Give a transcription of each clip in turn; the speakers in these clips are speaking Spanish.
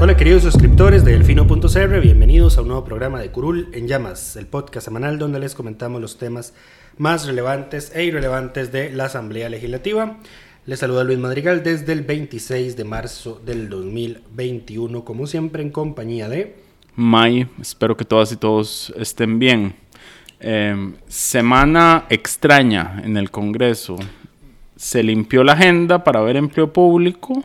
Hola queridos suscriptores de Delfino.cr, bienvenidos a un nuevo programa de Curul en Llamas, el podcast semanal donde les comentamos los temas más relevantes e irrelevantes de la Asamblea Legislativa. Les saluda Luis Madrigal desde el 26 de marzo del 2021, como siempre en compañía de... May, espero que todas y todos estén bien. Eh, semana extraña en el Congreso. Se limpió la agenda para ver empleo público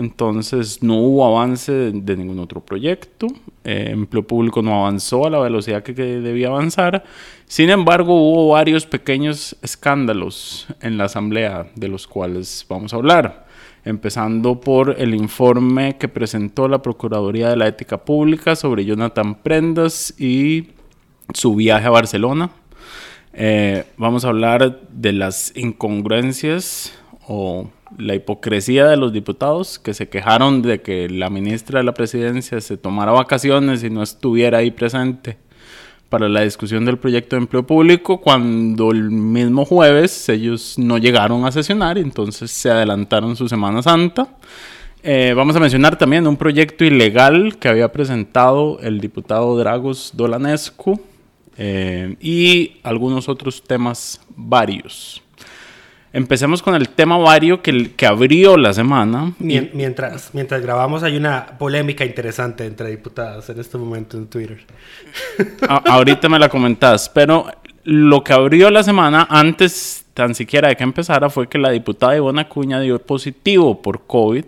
entonces no hubo avance de, ningún otro proyecto, eh, empleo público no avanzó a la velocidad que, que, debía avanzar. Sin embargo, hubo varios pequeños escándalos en la Asamblea de los cuales vamos a hablar. Empezando por el informe que presentó la Procuraduría de la Ética Pública sobre Jonathan Prendas y su viaje a Barcelona. Eh, vamos a hablar de las incongruencias o la hipocresía de los diputados que se quejaron de que la ministra de la presidencia se tomara vacaciones y no estuviera ahí presente para la discusión del proyecto de empleo público cuando el mismo jueves ellos no llegaron a sesionar entonces se adelantaron su Semana Santa. Eh, vamos a mencionar también un proyecto ilegal que había presentado el diputado Dragos Dolanescu eh, y algunos otros temas varios. Empecemos con el tema vario que, que abrió la semana. Mientras, mientras grabamos hay una polémica interesante entre diputados en este momento en Twitter. A, ahorita me la comentás, pero lo que abrió la semana antes tan siquiera de que empezara fue que la diputada Ivona Cuña dio positivo por COVID.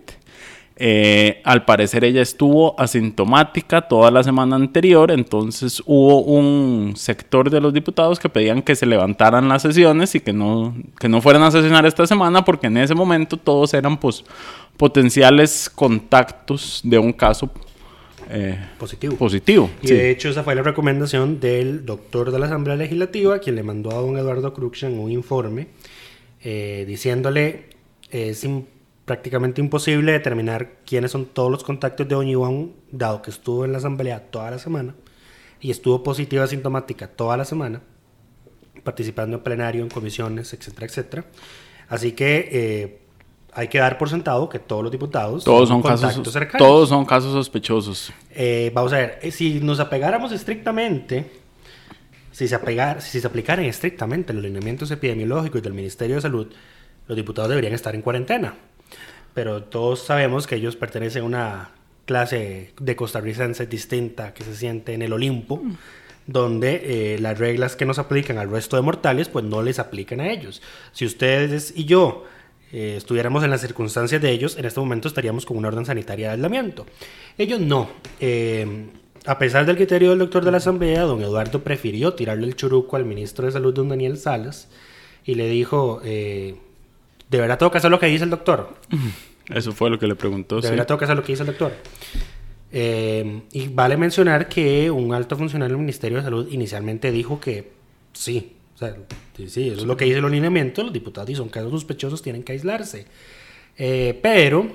Eh, al parecer ella estuvo asintomática toda la semana anterior, entonces hubo un sector de los diputados que pedían que se levantaran las sesiones y que no, que no fueran a sesionar esta semana porque en ese momento todos eran pues, potenciales contactos de un caso eh, positivo. positivo. Y sí. de hecho esa fue la recomendación del doctor de la Asamblea Legislativa, quien le mandó a don Eduardo Cruxan un informe eh, diciéndole es importante prácticamente imposible determinar quiénes son todos los contactos de Doña Iván, dado que estuvo en la asamblea toda la semana y estuvo positiva asintomática toda la semana, participando en plenario, en comisiones, etcétera, etcétera. Así que eh, hay que dar por sentado que todos los diputados todos son, son casos cercanos. Todos son casos sospechosos. Eh, vamos a ver, eh, si nos apegáramos estrictamente, si se, apegar, si se aplicaran estrictamente los lineamientos epidemiológicos del Ministerio de Salud, los diputados deberían estar en cuarentena pero todos sabemos que ellos pertenecen a una clase de costarricenses distinta que se siente en el Olimpo, mm. donde eh, las reglas que nos aplican al resto de mortales, pues no les aplican a ellos. Si ustedes y yo eh, estuviéramos en las circunstancias de ellos, en este momento estaríamos con una orden sanitaria de aislamiento. Ellos no. Eh, a pesar del criterio del doctor de la Asamblea, don Eduardo prefirió tirarle el churuco al ministro de Salud, don Daniel Salas, y le dijo, eh, ¿de verdad tengo que hacer lo que dice el doctor? Eso fue lo que le preguntó. ¿De verdad tengo que hacer lo que dice el doctor? Eh, y vale mencionar que un alto funcionario del Ministerio de Salud inicialmente dijo que sí, o sea, sí, sí eso es lo que dice el alineamiento, los diputados y son casos sospechosos, tienen que aislarse. Eh, pero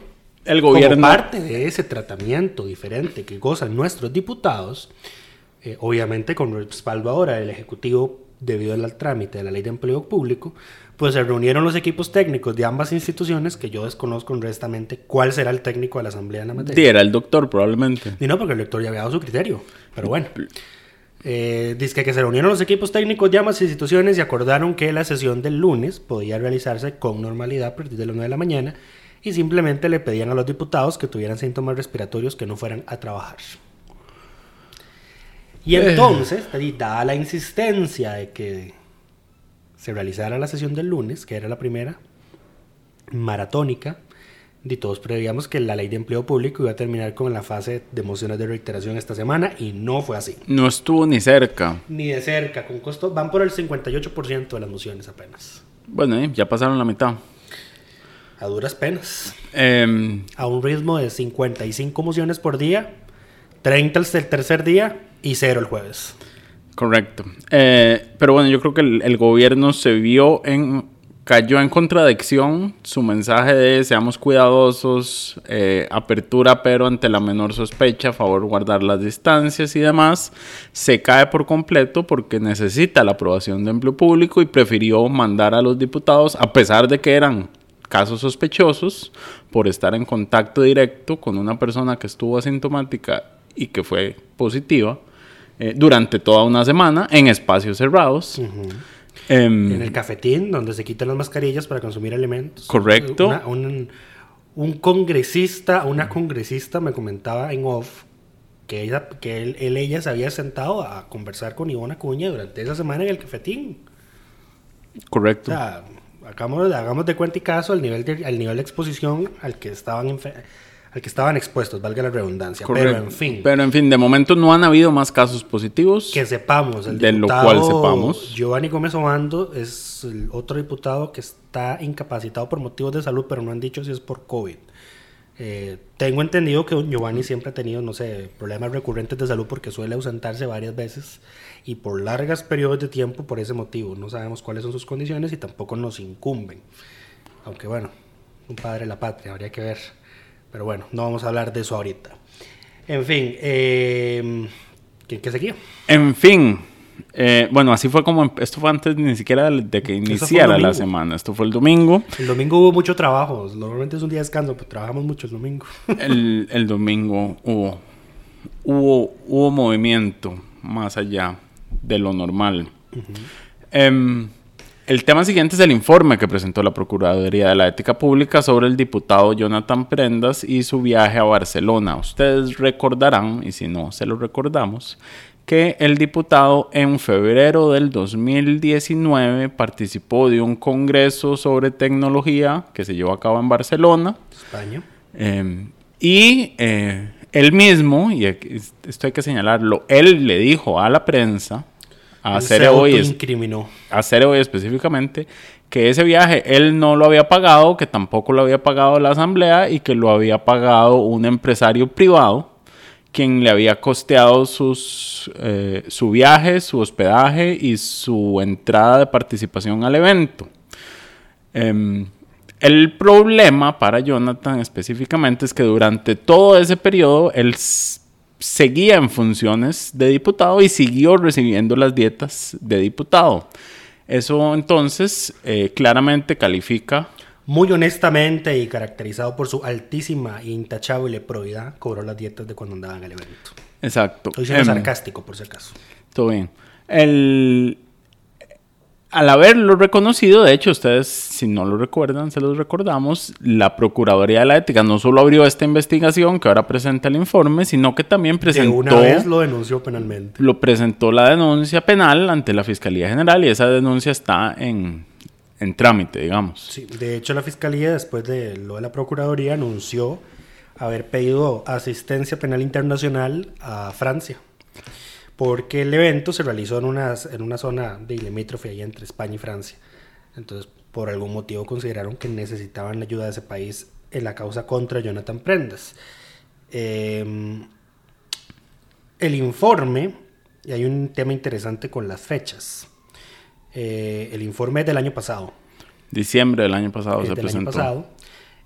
el gobierno... como parte de ese tratamiento diferente que gozan nuestros diputados, eh, obviamente con respaldo ahora del Ejecutivo debido al trámite de la ley de empleo público, pues se reunieron los equipos técnicos de ambas instituciones, que yo desconozco honestamente cuál será el técnico de la asamblea en la materia. Sí, era el doctor probablemente. Y no, porque el doctor ya había dado su criterio, pero bueno. Eh, dice que se reunieron los equipos técnicos de ambas instituciones y acordaron que la sesión del lunes podía realizarse con normalidad a partir de las 9 de la mañana y simplemente le pedían a los diputados que tuvieran síntomas respiratorios que no fueran a trabajar. Y Eh. entonces, dada la insistencia de que se realizara la sesión del lunes, que era la primera, maratónica, y todos prevíamos que la ley de empleo público iba a terminar con la fase de mociones de reiteración esta semana y no fue así. No estuvo ni cerca. Ni de cerca, con costo, van por el 58% de las mociones apenas. Bueno, eh, ya pasaron la mitad. A duras penas. Em, A un ritmo de 55 mociones por día, 30 el tercer día y cero el jueves. correcto. Eh, pero bueno, yo creo que el, gobierno se vio en... Cayó en contradicción su mensaje de seamos cuidadosos, eh, apertura pero ante la menor sospecha, a favor guardar las distancias y demás. Se cae por completo porque necesita la aprobación de empleo público y prefirió mandar a los diputados, a pesar de que eran casos sospechosos, por estar en contacto directo con una persona que estuvo asintomática y que fue positiva eh, durante toda una semana en espacios cerrados. Em, En el cafetín, donde se quitan las mascarillas para consumir alimentos. Correcto. Una- un, un congresista, una congresista me comentaba en off que, ella, que él, él, ella se había sentado a conversar con Ivona Cuña durante esa semana en el cafetín. correcto. O sea, hagamos, hagamos de cuenta y caso al nivel de, al nivel de exposición al que estaban al que estaban expuestos, valga la redundancia. correcto. Pero en fin, Pero en fin, de momento no han habido más casos positivos. que sepamos, el De lo diputado cual sepamos. Giovanni Gómez Obando es el otro diputado que está incapacitado por motivos de salud, pero no han dicho si es por COVID. Eh, tengo entendido que Giovanni siempre ha tenido, no sé, problemas recurrentes de salud porque suele ausentarse varias veces y por largas periodos de tiempo por ese motivo. No sabemos cuáles son sus condiciones y tampoco nos incumben. Aunque bueno, un padre de la patria, habría que ver. Pero bueno, no vamos a hablar de eso ahorita. En fin, eh, ¿qué, qué seguía? En fin. eh, bueno, así fue como... Esto fue antes ni siquiera de que iniciara la semana. Esto fue el domingo. El domingo hubo mucho trabajo. Normalmente es un día de descanso, pero trabajamos mucho el domingo. El, el domingo hubo, hubo, hubo movimiento más allá de lo normal. Em, el tema siguiente es el informe que presentó la Procuraduría de la Ética Pública sobre el diputado Jonathan Prendas y su viaje a Barcelona. Ustedes recordarán, y si no, se lo recordamos, que el diputado en febrero del 2019 participó de un congreso sobre tecnología que se llevó a cabo en Barcelona. España. Eh, y eh, él mismo, y esto hay que señalarlo, él le dijo a la prensa, a Él Cere se Hoy, es- autoincriminó. a específicamente, que ese viaje él no lo había pagado, que tampoco lo había pagado la asamblea y que lo había pagado un empresario privado, quien le había costeado sus, eh, su viaje, su hospedaje y su entrada de participación al evento. Em, el problema para Jonathan específicamente es que durante todo ese periodo él seguía en funciones de diputado y siguió recibiendo las dietas de diputado. Eso entonces eh, claramente califica, Muy honestamente y caracterizado por su altísima e intachable probidad, cobró las dietas de cuando andaba en el evento. exacto. Estoy siendo em, sarcástico, por si acaso. Todo bien. El, al haberlo reconocido, de hecho, ustedes, si no lo recuerdan, se los recordamos, la Procuraduría de la Ética no solo abrió esta investigación que ahora presenta el informe, sino que también De presentó, una vez lo denunció penalmente. lo presentó la denuncia penal ante la Fiscalía General y esa denuncia está en, en trámite, digamos. Sí, de hecho, la fiscalía, después de lo de la procuraduría, anunció haber pedido asistencia penal internacional a Francia. Porque el evento se realizó en una, en una zona de limítrofe ahí entre España y Francia. Entonces, por algún motivo consideraron que necesitaban la ayuda de ese país en la causa contra Jonathan Prendas. Eh, el informe, y hay un tema interesante con las fechas. Eh, el informe es del año pasado. Diciembre del año pasado Es se del año presentó. pasado.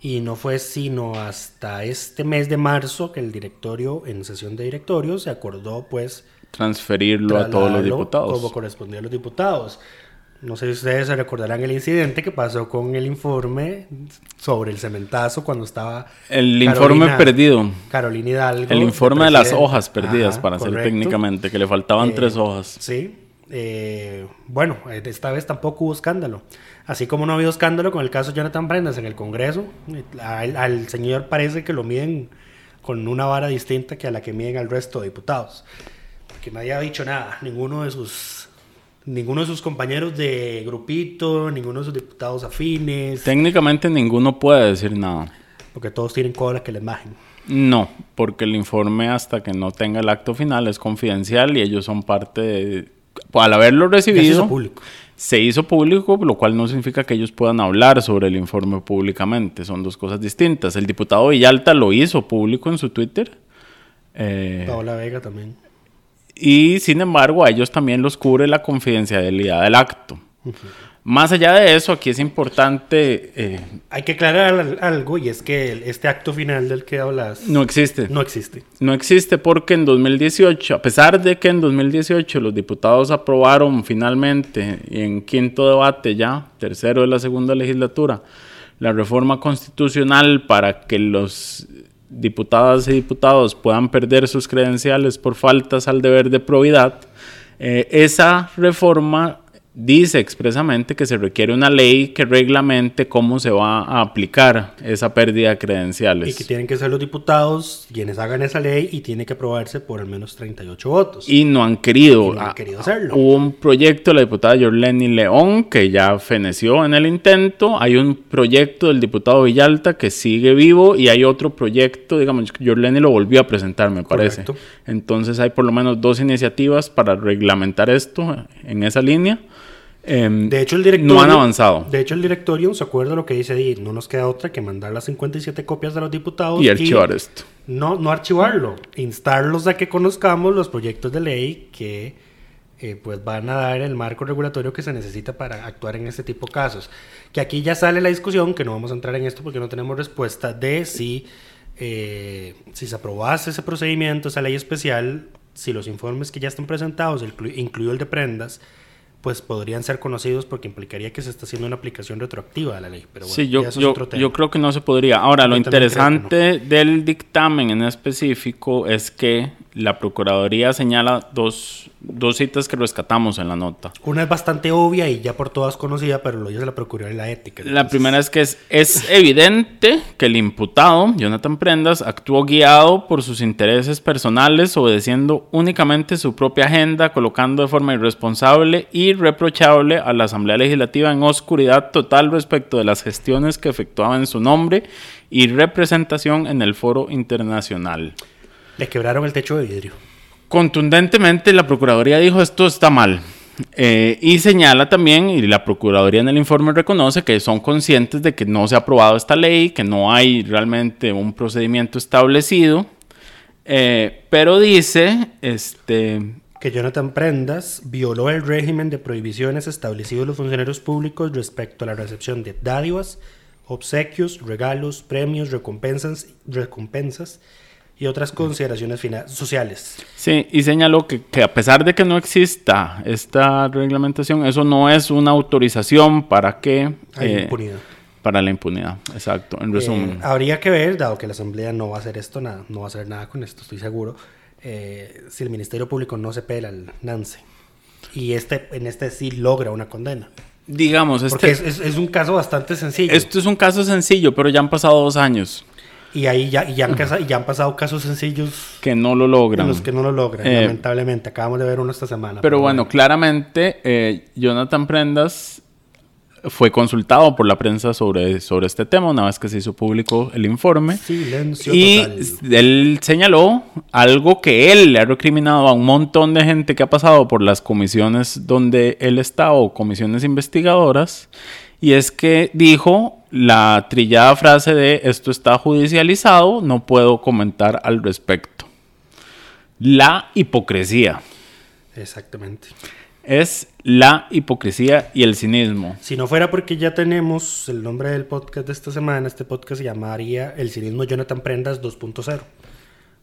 Y no fue sino hasta este mes de marzo que el directorio, en sesión de directorio, se acordó pues Transferirlo a todos los diputados. Como correspondía a los diputados. No sé si ustedes se recordarán el incidente que pasó con el informe sobre el cementazo cuando estaba... El Carolina- informe perdido. Carolina Hidalgo. El informe de las hojas perdidas, Ajá, para ser correcto. técnicamente, que le faltaban Eh, tres hojas. Sí. Eh, bueno, esta vez tampoco hubo escándalo. Así como no ha habido escándalo con el caso Jonathan Prendas en el Congreso, al, al señor parece que lo miden con una vara distinta que a la que miden al resto de diputados. Porque nadie ha dicho nada. Ninguno de sus... Ninguno de sus compañeros de grupito, ninguno de sus diputados afines, Técnicamente ninguno puede decir nada. porque todos tienen cola que les bajen. No, porque el informe hasta que no tenga el acto final es confidencial y ellos son parte de... Al haberlo Ya se hizo recibido, público. se hizo público, lo cual no significa que ellos puedan hablar sobre el informe públicamente. Son dos cosas distintas. El diputado Villalta lo hizo público en su Twitter. eh, Paola Vega también. Y sin embargo, a ellos también los cubre la confidencialidad del acto. Más allá de eso, aquí es importante, eh, Hay que aclarar al- algo y es que este acto final del que hablas no existe. no existe. No existe porque en 2018, a pesar de que en 2018 los diputados aprobaron finalmente y en quinto debate ya, tercero de la segunda legislatura, la reforma constitucional para que los diputadas y diputados puedan perder sus credenciales por faltas al deber de probidad, eh, esa reforma dice expresamente que se requiere una ley que reglamente cómo se va a aplicar esa pérdida de credenciales. Y que tienen que ser los diputados quienes hagan esa ley y tiene que aprobarse por al menos 38 votos. y no han querido. Y no han querido hacerlo. Hubo un proyecto de la diputada Yorleni León que ya feneció en el intento. Hay un proyecto del diputado Villalta que sigue vivo y hay otro proyecto, digamos, Yorleni lo volvió a presentar, me parece. Correcto. Entonces hay por lo menos dos iniciativas para reglamentar esto en esa línea. Em, de hecho, el directorio... no han avanzado. De hecho, el directorio se acuerda lo que dice ahí. No nos queda otra que mandar las 57 copias de los diputados. y archivar esto. No, no archivarlo. Instarlos a que conozcamos los proyectos de ley que eh, pues van a dar el marco regulatorio que se necesita para actuar en este tipo de casos. Que aquí ya sale la discusión, que no vamos a entrar en esto porque no tenemos respuesta, de si, eh, si se aprobase ese procedimiento, esa ley especial, si los informes que ya están presentados, inclu- incluido el de prendas, pues podrían ser conocidos porque implicaría que se está haciendo una aplicación retroactiva de la ley. Pero bueno, Sí, yo, es yo, otro tema. yo creo que no se podría. Ahora, lo Yo interesante del dictamen en específico es que la Procuraduría señala dos, dos citas que rescatamos en la nota. Una es bastante obvia y ya por todas conocida, pero lo dice la Procuraduría y la Ética. La primera es que es, es evidente que el imputado, Jonathan Prendas, actuó guiado por sus intereses personales, obedeciendo únicamente su propia agenda, colocando de forma irresponsable y reprochable a la Asamblea Legislativa en oscuridad total respecto de las gestiones que efectuaba en su nombre y representación en el foro internacional. Le quebraron el techo de vidrio. Contundentemente la Procuraduría dijo esto está mal. Eh, y señala también, y la Procuraduría en el informe reconoce que son conscientes de que no se ha aprobado esta ley, que no hay realmente un procedimiento establecido, eh, pero dice, este, Que Jonathan Prendas violó el régimen de prohibiciones establecido en los funcionarios públicos respecto a la recepción de dádivas, obsequios, regalos, premios, recompensas, recompensas y otras consideraciones sociales. sí, y señaló que, que a pesar de que no exista esta reglamentación, eso no es una autorización para que... Hay eh, impunidad. Para la impunidad, exacto, en resumen. Eh, habría que ver, dado que la Asamblea no va a hacer esto, nada, no va a hacer nada con esto, estoy seguro, eh, si el Ministerio Público no se pela el Nance. Y este, en este sí logra una condena. Digamos, este, Porque es, es- es un caso bastante sencillo. Esto es un caso sencillo, pero ya han pasado dos años Y ahí ya, y ya, han, casa- y ya han pasado casos sencillos que no lo en logran. los que no lo logran, Eh, lamentablemente. Acabamos de ver uno esta semana. Pero bueno, claramente eh, Jonathan Prendas fue consultado por la prensa sobre, sobre este tema una vez que se hizo público el informe. Silencio Y total. él señaló algo que él le ha recriminado a un montón de gente que ha pasado por las comisiones donde él está o comisiones investigadoras. Y es que dijo la trillada frase de esto está judicializado, no puedo comentar al respecto. La hipocresía. Exactamente. Es la hipocresía y el cinismo. Si no fuera porque ya tenemos el nombre del podcast de esta semana, este podcast se llamaría El cinismo Jonathan Prendas 2.0.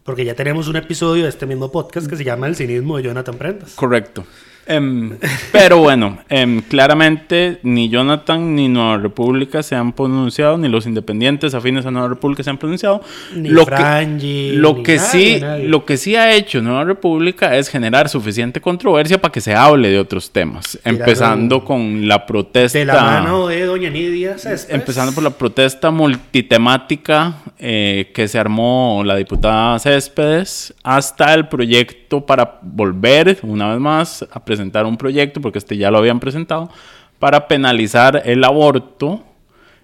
Porque ya tenemos un episodio de este mismo podcast que se llama El cinismo de Jonathan Prendas. Correcto. Em, pero bueno, em, claramente ni Jonathan ni Nueva República se han pronunciado, ni los independientes afines a Nueva República se han pronunciado. Ni lo Frangi, que, lo ni que nadie, sí, nadie. lo que sí ha hecho Nueva República es generar suficiente controversia para que se hable de otros temas, empezando con la protesta. De la mano de Doña Nidia Céspedes. Empezando por la protesta multitemática eh, que se armó la diputada Céspedes, hasta el proyecto para volver, una vez más, a presentar un proyecto, porque este ya lo habían presentado, para penalizar el aborto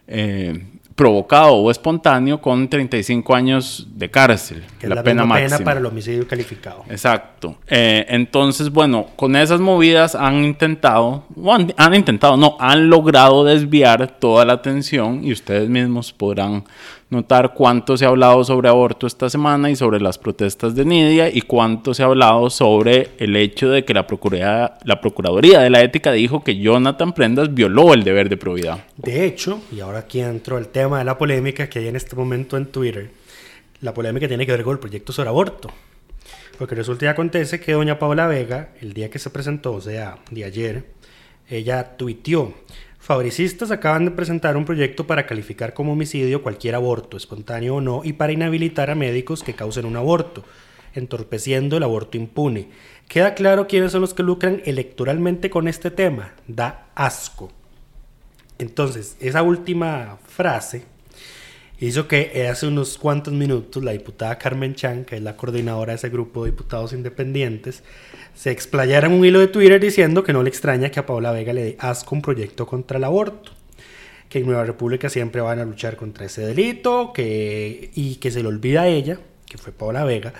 eh, provocado o espontáneo con 35 años de cárcel, Que es la, la, pena misma máxima. pena para el homicidio calificado. Exacto. Eh, entonces, bueno, con esas movidas han intentado, o han, han intentado, no, han logrado desviar toda la atención y ustedes mismos podrán notar cuánto se ha hablado sobre aborto esta semana y sobre las protestas de Nidia y cuánto se ha hablado sobre el hecho de que la, Procuraduría, la Procuraduría de la Ética dijo que Jonathan Prendas violó el deber de probidad. De hecho, y ahora aquí entro el tema de la polémica que hay en este momento en Twitter, la polémica tiene que ver con el proyecto sobre aborto. Porque resulta y acontece que doña Paola Vega, el día que se presentó, o sea, de ayer, ella tuiteó, fabricistas acaban de presentar un proyecto para calificar como homicidio cualquier aborto, espontáneo o no, y para inhabilitar a médicos que causen un aborto, entorpeciendo el aborto impune. Queda claro quiénes son los que lucran electoralmente con este tema. Da asco. Entonces, esa última frase hizo que hace unos cuantos minutos la diputada Carmen Chan, que es la coordinadora de ese grupo de diputados independientes, se explayara en un hilo de Twitter diciendo que no le extraña que a Paola Vega le dé asco un proyecto contra el aborto, que en Nueva República siempre van a luchar contra ese delito, que, y que se le olvida a ella, que fue Paola Vega,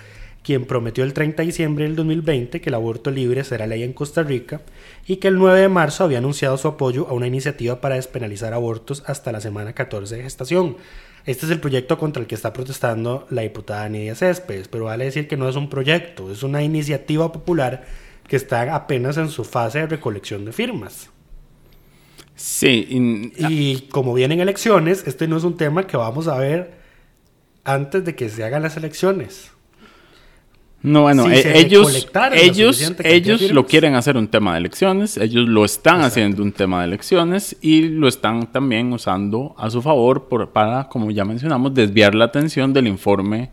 quien prometió el 30 de diciembre del 2020 que el aborto libre será ley en Costa Rica y que el 9 de marzo había anunciado su apoyo a una iniciativa para despenalizar abortos hasta la semana 14 de gestación. Este es el proyecto contra el que está protestando la diputada Nidia Céspedes, pero vale decir que no es un proyecto, es una iniciativa popular que está apenas en su fase de recolección de firmas. Sí, y- Y como vienen elecciones, este no es un tema que vamos a ver antes de que se hagan las elecciones. No, bueno, Si eh, ellos, ellos, ellos lo quieren hacer un tema de elecciones, ellos lo están haciendo un tema de elecciones y lo están también usando a su favor por, para, como ya mencionamos, desviar la atención del informe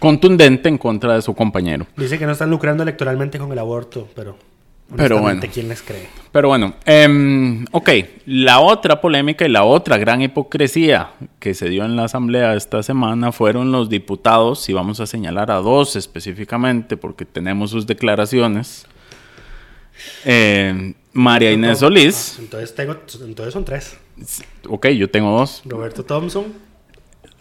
contundente en contra de su compañero. Dice que no están lucrando electoralmente con el aborto, pero, Pero bueno. ¿quién les cree? Pero bueno, em, ok, la otra polémica y la otra gran hipocresía que se dio en la asamblea esta semana fueron los diputados, y vamos a señalar a dos específicamente porque tenemos sus declaraciones. Em, María Inés Solís, Ah, entonces, tengo, entonces son tres. ok, yo tengo dos. Roberto Thompson,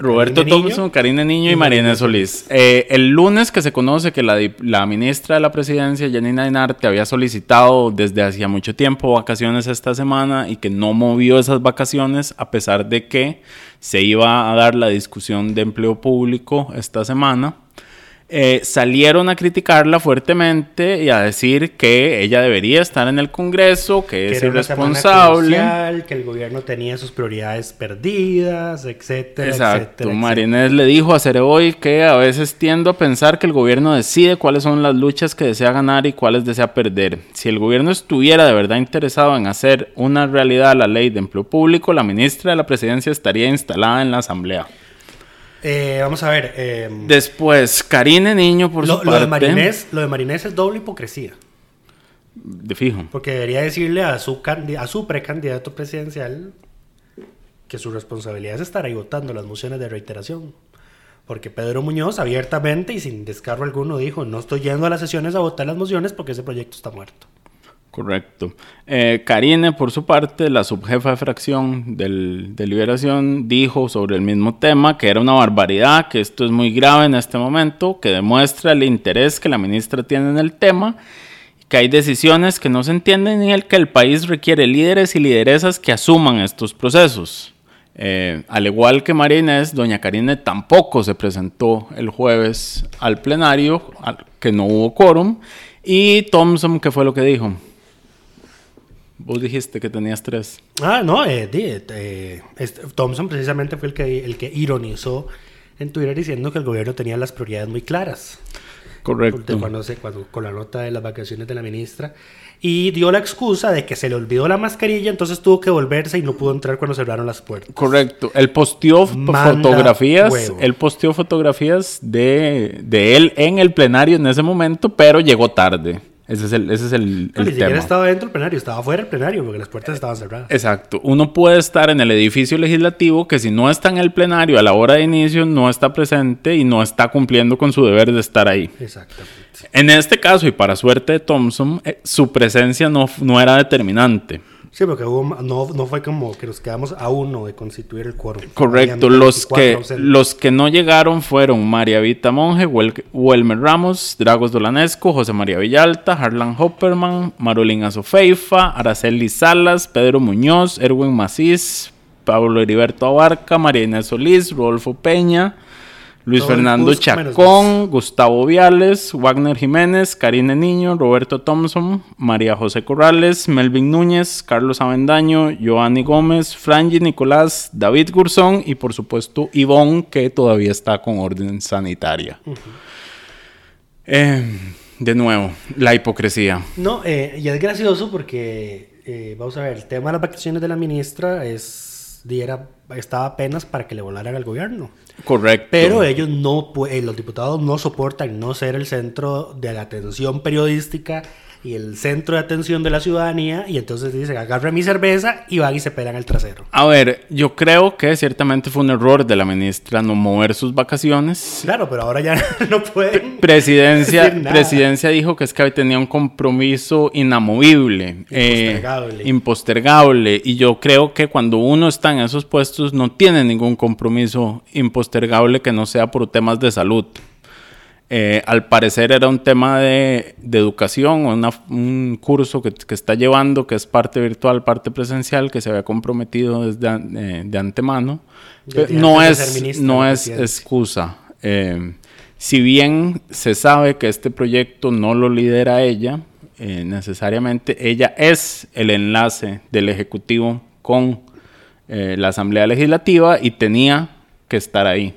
Roberto Niño Thompson, Karina Niño y y Inés Solís. Eh, el lunes que se conoce que la, la ministra de la presidencia, Janina Dinarte, había solicitado desde hacía mucho tiempo vacaciones esta semana y que no movió esas vacaciones a pesar de que se iba a dar la discusión de empleo público esta semana. Eh, salieron a criticarla fuertemente y a decir que ella debería estar en el Congreso, que, que es irresponsable. crucial, que el gobierno tenía sus prioridades perdidas, etcétera, Exacto. etcétera, María etcétera. Inés le dijo a Cereoy que a veces tiendo a pensar que el gobierno decide cuáles son las luchas que desea ganar y cuáles desea perder. Si el gobierno estuviera de verdad interesado en hacer una realidad la ley de empleo público, la ministra de la presidencia estaría instalada en la asamblea. Eh, vamos a ver. eh, Después, Karine Niño, por lo, su lo parte. de Marinés, lo de Marinés es doble hipocresía. De fijo. Porque debería decirle a su, a su precandidato presidencial que su responsabilidad es estar ahí votando las mociones de reiteración. Porque Pedro Muñoz abiertamente y sin descargo alguno dijo, no estoy yendo a las sesiones a votar las mociones porque ese proyecto está muerto. Correcto. Eh, Karine, por su parte, la subjefa de fracción del, de Liberación, dijo sobre el mismo tema que era una barbaridad, que esto es muy grave en este momento, que demuestra el interés que la ministra tiene en el tema, que hay decisiones que no se entienden y el que el país requiere líderes y lideresas que asuman estos procesos. Eh, al igual que María Inés, doña Karine tampoco se presentó el jueves al plenario, al- que no hubo quórum, y Thompson, ¿qué fue lo que dijo? Vos dijiste que tenías tres. Ah, no, eh, di, eh, este- Thompson precisamente fue el que, el que ironizó en Twitter diciendo que el gobierno tenía las prioridades muy claras. Correcto. cuando se, cuando, con la nota de las vacaciones de la ministra. Y dio la excusa de que se le olvidó la mascarilla, entonces tuvo que volverse y no pudo entrar cuando cerraron las puertas. Correcto. Él posteó Manda fotografías. huevo. Él posteó fotografías de, de él en el plenario en ese momento, pero llegó tarde. Ese es el, ese es el, No, el ni siquiera estaba dentro del plenario, estaba fuera del plenario porque las puertas estaban cerradas. Exacto. Uno puede estar en el edificio legislativo que si no está en el plenario a la hora de inicio, no está presente y no está cumpliendo con su deber de estar ahí. Exactamente. En este caso, y para suerte de Thompson, eh, su presencia no, no era determinante. Sí, porque hubo- no, no fue como que nos quedamos a uno de constituir el quórum. Correcto. Los 24 que, los que no llegaron fueron María Vita Monge, Wel- Welmer Ramos, Dragos Dolanesco, José María Villalta, Harlan Hopperman, Marolín Azofeifa, Araceli Salas, Pedro Muñoz, Erwin Macís, Pablo Heriberto Abarca, María Inés Solís, Rodolfo Peña, Luis Todo Fernando Chacón, Gustavo Viales, Wagner Jiménez, Karine Niño, Roberto Thompson, María José Corrales, Melvin Núñez, Carlos Avendaño, Joanny Gómez, Franji Nicolás, David Gurzón y por supuesto Ivonne, que todavía está con orden sanitaria. Eh, de nuevo, la hipocresía. No, eh, y es gracioso porque, eh, vamos a ver, el tema de las vacaciones de la ministra es, di, era- estaba apenas para que le volaran al gobierno. Correcto. Pero ellos no, eh, los diputados no soportan no ser el centro de la atención periodística y el centro de atención de la ciudadanía y entonces dicen, agarra mi cerveza y van y se pegan el trasero. A ver, yo creo que ciertamente fue un error de la ministra no mover sus vacaciones. Claro, pero ahora ya no pueden. Presidencia, presidencia dijo que es que tenía un compromiso inamovible, eh, impostergable. Y yo creo que cuando uno está en esos puestos no tiene ningún compromiso impostergable que no sea por temas de salud. Eh, al parecer era un tema de, de educación, una- un curso que, que está llevando, que es parte virtual, parte presencial, que se había comprometido desde an- eh, de antemano. Desde no antes es, no es excusa. Eh, si bien se sabe que este proyecto no lo lidera ella, necesariamente ella es el enlace del Ejecutivo con la Asamblea Legislativa y tenía que estar ahí.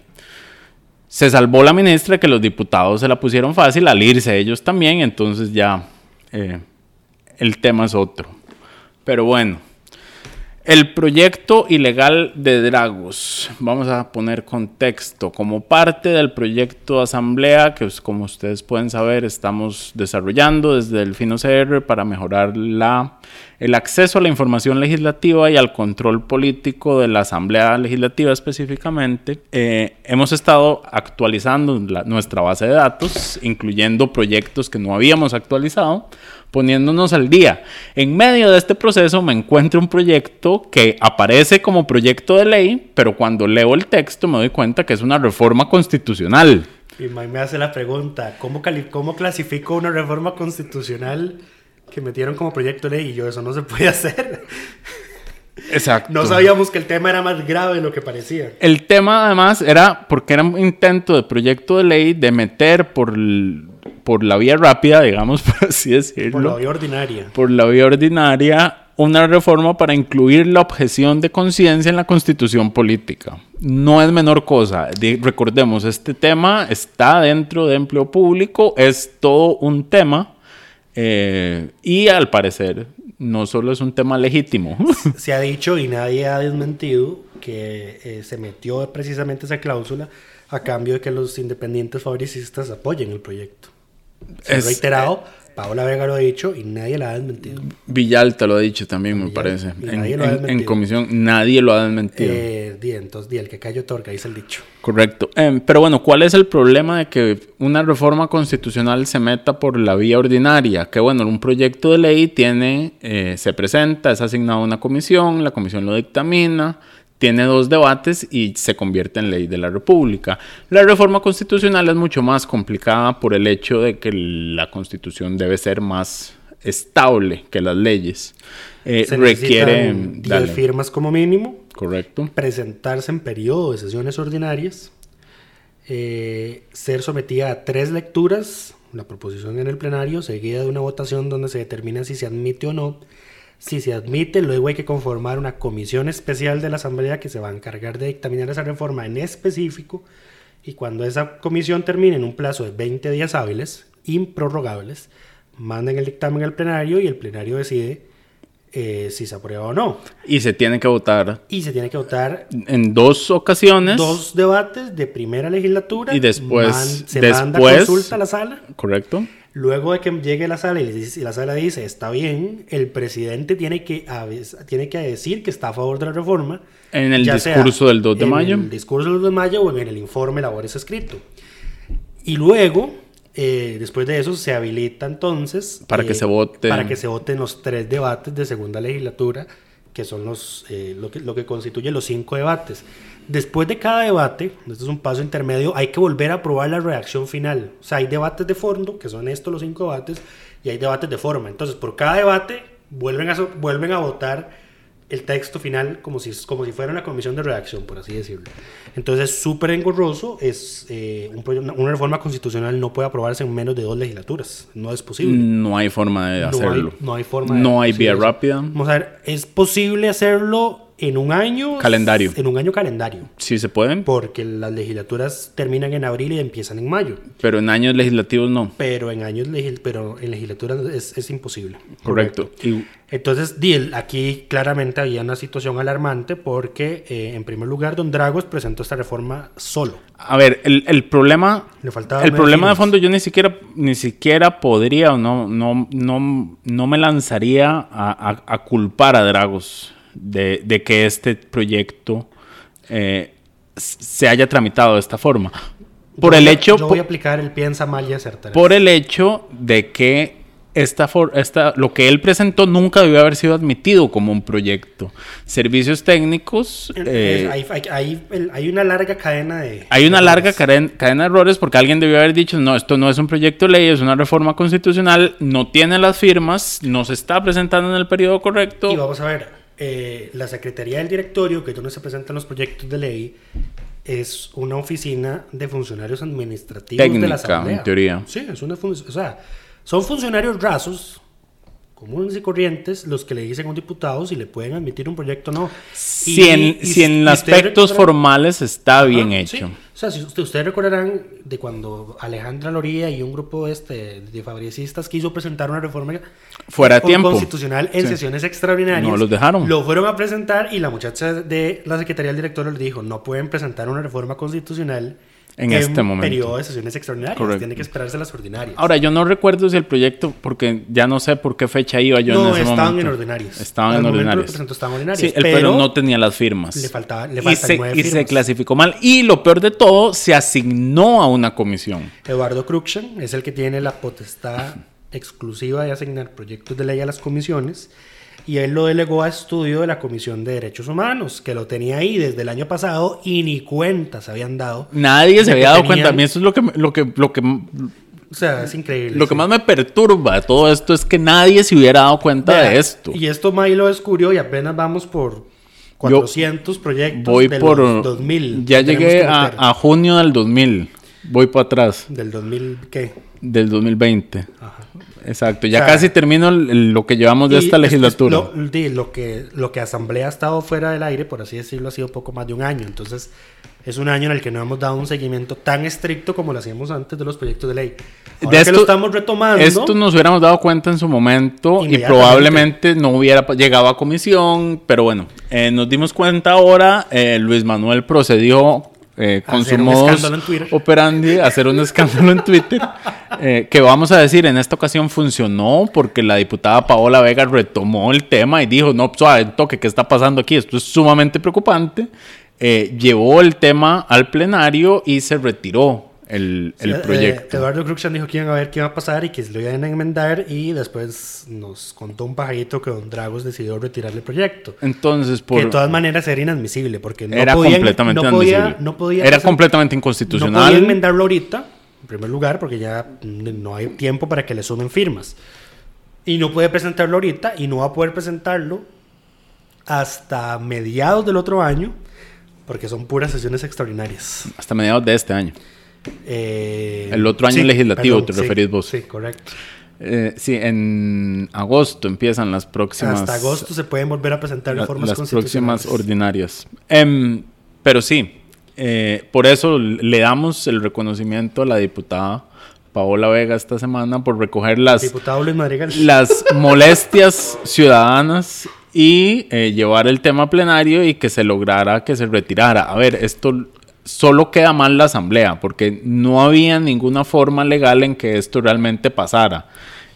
Se salvó la ministra que los diputados se la pusieron fácil al irse ellos también, entonces ya eh, el tema es otro. Pero bueno, el proyecto ilegal de Dragos, vamos a poner contexto, como parte del proyecto de asamblea que como ustedes pueden saber estamos desarrollando desde el Fino CR para mejorar la, el acceso a la información legislativa y al control político de la asamblea legislativa específicamente. Eh, hemos estado actualizando nuestra base de datos, incluyendo proyectos que no habíamos actualizado poniéndonos al día. En medio de este proceso me encuentro un proyecto que aparece como proyecto de ley, pero cuando leo el texto me doy cuenta que es una reforma constitucional. Y me hace la pregunta, ¿cómo, ¿cómo clasifico una reforma constitucional que metieron como proyecto de ley? Y yo, eso no se puede hacer. Exacto. No sabíamos que el tema era más grave de lo que parecía. El tema además era porque era un intento de proyecto de ley de meter por, el- por la vía rápida, digamos, por así decirlo. Por la vía ordinaria. por la vía ordinaria una reforma para incluir la objeción de conciencia en la constitución política. No es menor cosa. Recordemos, este tema está dentro de empleo público, es todo un tema eh, y al parecer no solo es un tema legítimo. Se ha dicho y nadie ha desmentido que eh, se metió precisamente esa cláusula a cambio de que los independientes fabricistas apoyen el proyecto. Es- reiterado, Paola Vega lo ha dicho y nadie la ha desmentido. Villalta lo ha dicho también, me parece. y En, nadie lo ha en- en comisión nadie lo ha desmentido. Eh, di, entonces, di, el que cayó torca, dice el dicho. Correcto. Em, pero bueno, ¿cuál es el problema de que una reforma constitucional se meta por la vía ordinaria? Que bueno, un proyecto de ley tiene, eh, se presenta, es asignado a una comisión, la comisión lo dictamina, tiene dos debates y se convierte en ley de la República. La reforma constitucional es mucho más complicada por el hecho de que la constitución debe ser más estable que las leyes. Eh, Se requiere... necesitan 10 dale. firmas como mínimo, Correcto. presentarse en periodo de sesiones ordinarias, eh, ser sometida a tres lecturas, la proposición en el plenario, seguida de una votación donde se determina si se admite o no. Si se admite, luego hay que conformar una comisión especial de la Asamblea que se va a encargar de dictaminar esa reforma en específico. y cuando esa comisión termine en un plazo de 20 días hábiles, improrrogables, mandan el dictamen al plenario y el plenario decide eh, si se aprueba o no. Y se tiene que votar Y se tiene que votar en dos ocasiones. dos debates de primera legislatura. Y después- man- se manda después- consulta a la sala. ¿Correcto? Luego de que llegue la sala y, le dice- y la sala dice está bien, el presidente tiene que, tiene que decir que está a favor de la reforma. En el discurso del 2 de en mayo. el discurso del 2 de mayo o en el informe labores escrito. Y luego, eh, después de eso, se habilita entonces... Para que se vote. Para que se voten los tres debates de segunda legislatura, que son los, eh, lo, que, lo que constituye los cinco debates. Después de cada debate, esto es un paso intermedio, hay que volver a aprobar la redacción final. O sea, hay debates de fondo, que son estos los cinco debates, y hay debates de forma. Entonces, por cada debate, vuelven a, vuelven a votar el texto final como si, como si fuera una comisión de redacción, por así decirlo. Entonces, súper engorroso, es eh, un una reforma constitucional no puede aprobarse en menos de dos legislaturas, no es posible. No hay forma de No hay- hacerlo. No hay, forma de No hay vía rápida. Vamos a ver, es posible hacerlo en un año. Calendario. En un año calendario. Sí se pueden, Porque las legislaturas terminan en abril y empiezan en mayo. pero en años legislativos no. Pero en años legis- pero en legislaturas es, es imposible. Correcto. Y Entonces, aquí claramente había una situación alarmante porque, eh, en primer lugar, Don Dragos presentó esta reforma solo. A ver, el, el problema. Le faltaban El problema de fondo, yo ni siquiera, ni siquiera podría o no, no, no, no me lanzaría a, a- a culpar a Dragos de, de que este proyecto eh, se haya tramitado de esta forma. Por Yo el a- hecho. Yo voy a aplicar el piensa mal y acertarás. por el hecho de que esta, for- esta, lo que él presentó nunca debió haber sido admitido como un proyecto. Servicios técnicos. eh, hay, hay- hay- el- hay una larga cadena de. hay una de larga cadena, cadena de errores porque alguien debió haber dicho, no, esto no es un proyecto de ley, es una reforma constitucional, no tiene las firmas, no se está presentando en el periodo correcto. Y vamos a ver, eh, la Secretaría del Directorio, que es donde se presentan los proyectos de ley, es una oficina de funcionarios administrativos de Técnica, la Asamblea. en teoría. Sí, es una o sea, son funcionarios rasos, comunes y corrientes, los que le dicen a un diputado si le pueden admitir un proyecto o no. si en, y- si en aspectos formales está bien sí. hecho. O sea, si usted- ustedes recordarán de cuando Alejandra Loría y un grupo este de fabricistas quiso presentar una reforma Fuera tiempo. constitucional en Sí. sesiones extraordinarias. No los dejaron. Lo fueron a presentar y la muchacha de la Secretaría del Directorio les dijo, no pueden presentar una reforma constitucional En este momento. periodo de sesiones extraordinarias. Correcto. Tiene que esperarse las ordinarias. Ahora, yo no recuerdo si el proyecto, porque ya no sé por qué fecha iba yo en no, ese estaban momento. en ordinarias. Estaban en ordinarias. estaban ordinarias. Sí, el pero, no tenía las firmas. le faltaba- le y faltan se, nueve y se firmas. clasificó mal. Y lo peor de todo, se asignó a una comisión. Eduardo Cruxen es el que tiene la potestad exclusiva de asignar proyectos de ley a las comisiones y él lo delegó a estudio de la Comisión de Derechos Humanos, que lo tenía ahí desde el año pasado y ni cuenta se habían dado. Nadie se había dado tenían- cuenta. A mí eso es lo que, lo que, lo que, O sea, es increíble. lo que sí. más me perturba de todo esto es que nadie se hubiera dado cuenta Vea, de esto. Y esto May lo descubrió y apenas vamos por 400 proyectos Voy de por... los 2000. Ya llegué a, a junio del 2000. Voy para atrás. Del 2000, ¿qué? Del 2020. Ajá. Exacto. Ya O sea, casi termino lo que llevamos de esta es- es legislatura. Lo, lo que, lo que Asamblea ha estado fuera del aire, por así decirlo, ha sido poco más de un año. Entonces, es un año en el que no hemos dado un seguimiento tan estricto como lo hacíamos antes de los proyectos de ley. Ahora De que lo estamos retomando. Esto nos hubiéramos dado cuenta en su momento y probablemente no hubiera llegado a comisión, pero bueno, eh, nos dimos cuenta ahora, eh, Luis Manuel procedió eh, con su operandi hacer un escándalo en Twitter, eh, que vamos a decir, en esta ocasión funcionó porque la diputada Paola Vega retomó el tema y dijo, no, suave, toque, ¿qué está pasando aquí? Esto es sumamente preocupante. Eh, llevó el tema al plenario y se retiró el, el Sí, eh, proyecto. Eduardo Cruxan dijo que iban a ver qué iba a pasar y que se lo iban a enmendar y después nos contó un pajarito que Don Dragos decidió retirar el proyecto. Entonces, por... Que de todas maneras era inadmisible porque no era podían, completamente no podía, inadmisible. no podía Era completamente No inconstitucional. podía enmendarlo ahorita, en primer lugar, porque ya no hay tiempo para que le sumen firmas. Y no puede presentarlo ahorita y no va a poder presentarlo hasta mediados del otro año, porque son puras sesiones extraordinarias. Hasta mediados de este año. Eh, El otro año legislativo, te referís vos. Sí, correcto. Eh, sí, en agosto empiezan las próximas. Hasta agosto se pueden volver a presentar la- reformas las próximas ordinarias. Em, pero sí, eh, por eso le damos el reconocimiento a la diputada Paola Vega esta semana por recoger las, las molestias ciudadanas y eh, llevar el tema a plenario y que se lograra que se retirara. A ver, esto solo queda mal la asamblea porque no había ninguna forma legal en que esto realmente pasara.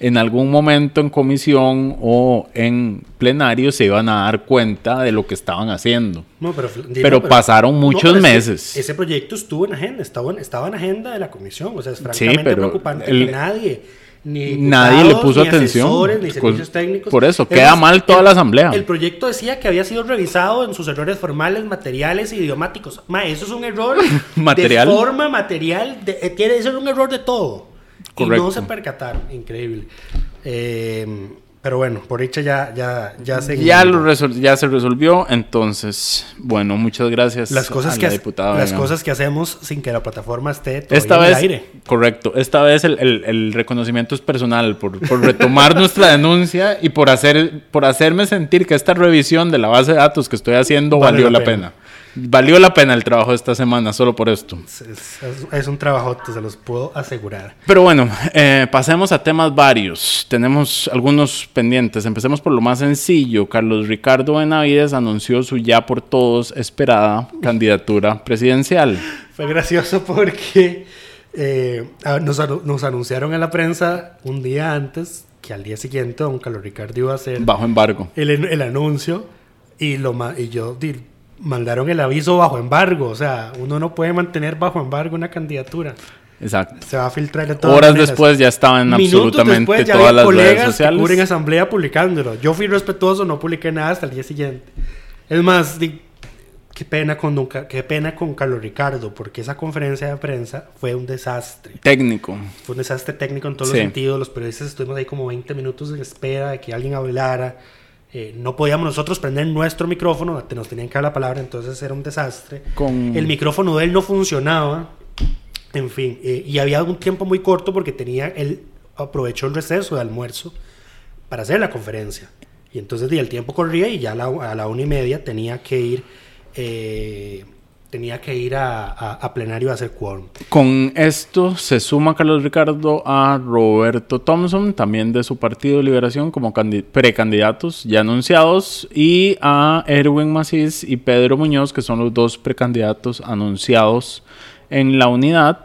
En algún momento en comisión o en plenario se iban a dar cuenta de lo que estaban haciendo. No, pero, Pero pasaron muchos pero meses. Ese proyecto estuvo en agenda, estaba en, estaba en agenda de la comisión. O sea, es francamente pero preocupante el- que nadie, ni Nadie le puso ni atención. asesores, ni Cos- servicios técnicos. por eso, Es queda mal toda el- la asamblea. El proyecto decía que había sido revisado en sus errores formales, materiales e idiomáticos. Ma, eso es un error Material. de forma, material, de, eh, tiene eso es un error de todo. Y Correcto. no se percataron, increíble. Eh, pero bueno, por dicha ya, ya, ya se... Ya, lo ya se resolvió, entonces, bueno, muchas gracias las cosas a que la diputada. las cosas que hacemos sin que la plataforma esté todavía Esta en el vez, aire. correcto, esta vez el, el- el reconocimiento es personal por, por retomar nuestra denuncia y por, hacer, por hacerme sentir que esta revisión de la base de datos que estoy haciendo Vale valió la la pena. pena. Valió la pena el trabajo de esta semana solo por esto. Es, es- es un trabajote, se los puedo asegurar. Pero bueno, eh, pasemos a temas varios. Tenemos algunos pendientes. Empecemos por lo más sencillo. Carlos Ricardo Benavides anunció su ya por todos esperada candidatura presidencial. Fue gracioso porque eh, nos, nos anunciaron en la prensa un día antes que al día siguiente don Carlos Ricardo iba a hacer Bajo embargo. el, el anuncio y, lo, y yo mandaron el aviso bajo embargo. O sea, uno no puede mantener bajo embargo una candidatura. Exacto. Se va a filtrar de todas Horas maneras. después ya estaban Minutos absolutamente después ya todas las redes que sociales. cubren asamblea publicándolo. Yo fui respetuoso, no publiqué nada hasta el día siguiente. Es más, qué pena con don qué pena con Carlos Ricardo, porque esa conferencia de prensa fue un desastre. Técnico. Fue un desastre técnico en todos Sí. los sentidos. Los periodistas estuvimos ahí como 20 minutos en espera de que alguien hablara. Eh, no podíamos nosotros prender nuestro micrófono, nos tenían que dar la palabra, entonces era un desastre. Con- El micrófono de él no funcionaba. En fin, eh, y había un tiempo muy corto porque tenía él aprovechó el receso de almuerzo para hacer la conferencia. Y entonces el tiempo corría y ya a la, a la una y media tenía que ir eh, tenía que ir a, plenario a hacer quórum. Con esto se suma Carlos Ricardo a Roberto Thompson, también de su partido Liberación, como candi- precandidatos ya anunciados, y a Erwin Macís y Pedro Muñoz, que son los dos precandidatos anunciados en la unidad.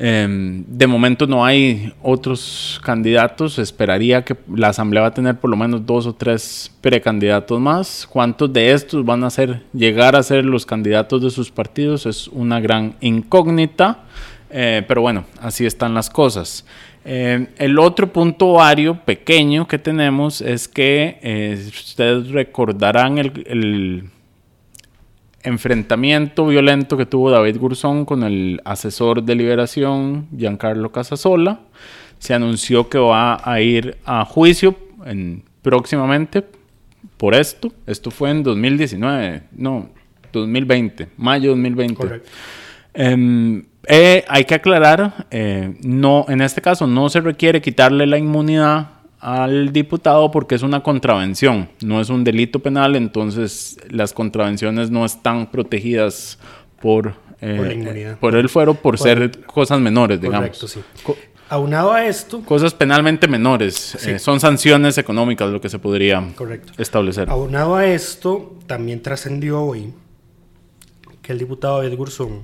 Em, de momento no hay otros candidatos. Esperaría que la Asamblea va a tener por lo menos dos o tres precandidatos más. ¿Cuántos de estos van a ser, llegar a ser los candidatos de sus partidos? Es una gran incógnita. Eh, pero bueno, así están las cosas. Eh, el otro punto vario pequeño que tenemos es que eh, ustedes recordarán el enfrentamiento violento que tuvo David Gurzón con el asesor de liberación Giancarlo Casasola. Se anunció que va a ir a juicio en- próximamente por esto. Esto fue en 2019, no, 2020, mayo 2020. Correcto. Em, eh, hay que aclarar, eh, no, en este caso no se requiere quitarle la inmunidad al diputado porque es una contravención, no es un delito penal, entonces las contravenciones no están protegidas por, eh, Por el fuero por ser cosas menores, digamos. Correcto, sí. Co- Aunado a esto, cosas penalmente menores, eh, son sanciones económicas lo que se podría Correcto. establecer. Aunado a esto, también trascendió hoy que el diputado David Gurzón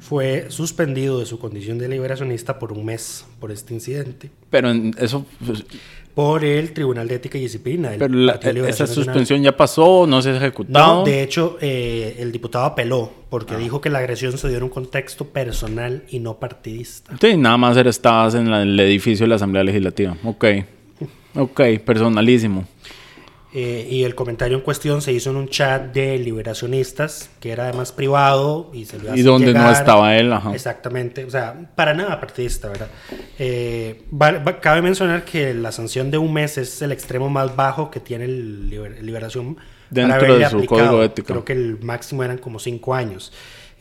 fue suspendido de su condición de liberacionista por un mes por este incidente Pero en eso, pues, por el Tribunal de Ética y Disciplina. pero la- esa Nacional. suspensión ya pasó, no se ha ejecutado. No, de hecho, eh, el diputado apeló porque dijo que la agresión se dio en un contexto personal y no partidista. Sí, nada más estabas en la- el edificio de la Asamblea Legislativa. Ok. Ok, personalísimo. Eh, y el comentario en cuestión se hizo en un chat de liberacionistas, que era además privado y se lo Y donde no estaba él, ajá. Exactamente, o sea, para nada partidista, ¿verdad? Eh, va- va- cabe mencionar que la sanción de un mes es el extremo más bajo que tiene el liber- Liberación Dentro de su código de ética. Creo que el máximo eran como cinco años,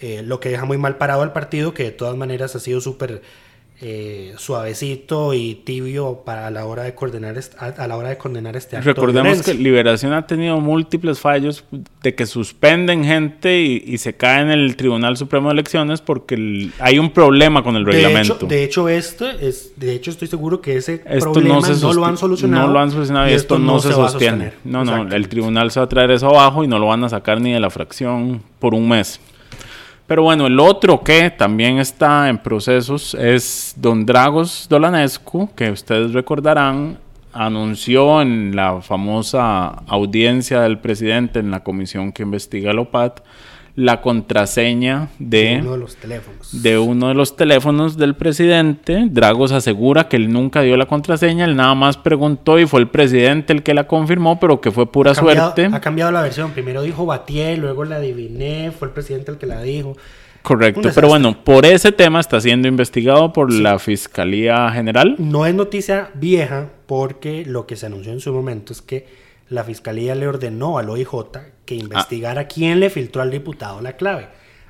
Eh, lo que deja muy mal parado al partido, que de todas maneras ha sido súper eh, suavecito y tibio para la hora de coordinar a, a la hora de condenar este acto de Recordemos que Liberación ha tenido múltiples fallos de que suspenden gente y, y se cae en el Tribunal Supremo de Elecciones porque el- hay un problema con el de reglamento. hecho, de hecho, este es, de hecho estoy seguro que ese esto problema no, no, se lo han solucionado. No lo han solucionado y, esto, no, se, va a sostiene. No, no, el tribunal se va a traer eso abajo y no lo van a sacar ni de la fracción por un mes. Pero bueno, el otro que también está en procesos es Don Dragos Dolanescu, que ustedes recordarán, anunció en la famosa audiencia del presidente en la comisión que investiga el OPAT la contraseña de uno de los teléfonos. de uno de los teléfonos del presidente. Dragos asegura que él nunca dio la contraseña, él nada más preguntó y fue el presidente el que la confirmó, pero que fue pura ha cambiado, suerte. Ha cambiado la versión. Primero dijo Batier, luego la adiviné, fue el presidente el que la dijo. Correcto, pero bueno, por ese tema está siendo investigado por la Fiscalía General. No es noticia vieja porque lo que se anunció en su momento es que la fiscalía le ordenó al OIJ que Ah. investigara quién le filtró al diputado la clave.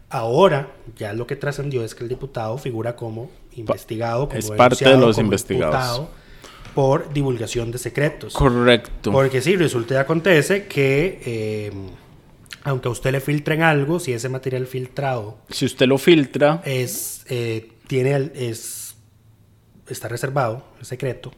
Ahora, ya lo que trascendió es que el diputado figura como investigado, como es parte de los investigados. por divulgación de secretos. Correcto. Porque sí, resulta y acontece que eh, aunque a usted le filtren algo, si ese material filtrado Si usted lo filtra, es eh, tiene el- es está reservado, es secreto,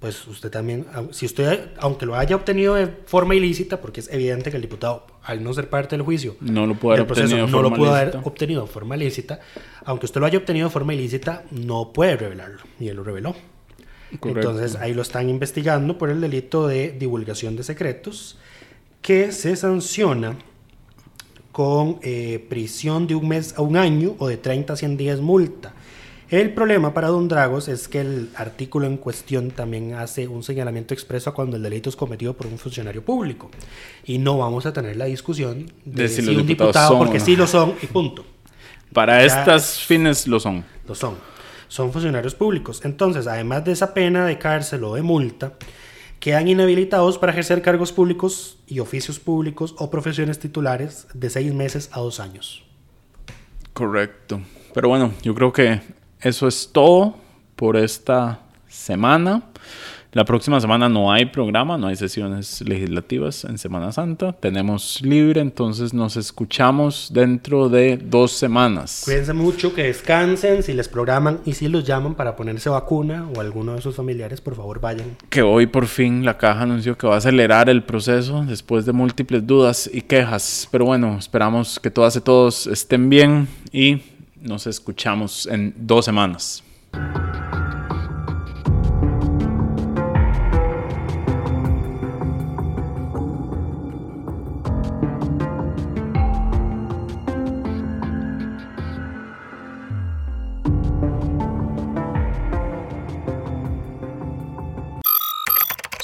pues usted también, au- si usted, aunque lo haya obtenido de forma ilícita, porque es evidente que el diputado, al no ser parte del juicio, no lo puede haber proceso, obtenido de no lo forma pudo haber obtenido de forma ilícita, aunque usted lo haya obtenido de forma ilícita, no puede revelarlo, y él lo reveló. Correcto. Entonces ahí lo están investigando por el delito de divulgación de secretos, que se sanciona con eh, prisión de un mes a un año o de 30 a 100 días multa. El problema para Don Dragos es que el artículo en cuestión también hace un señalamiento expreso a cuando el delito es cometido por un funcionario público. Y no vamos a tener la discusión de, De si los un diputado, son porque no. sí lo son y punto. Para Ya estas fines lo son. Lo son. Son funcionarios públicos. Entonces, además de esa pena de cárcel o de multa, quedan inhabilitados para ejercer cargos públicos y oficios públicos o profesiones titulares de seis meses a dos años. Correcto. Pero bueno, yo creo que eso es todo por esta semana. La próxima semana no hay programa, no hay sesiones legislativas en Semana Santa. Tenemos libre, entonces nos escuchamos dentro de dos semanas. Cuídense mucho, que descansen, si les programan y si los llaman para ponerse vacuna o alguno de sus familiares, por favor vayan. Que hoy por fin la caja anunció que va a acelerar el proceso después de múltiples dudas y quejas. Pero bueno, esperamos que todas y todos estén bien y nos escuchamos en dos semanas.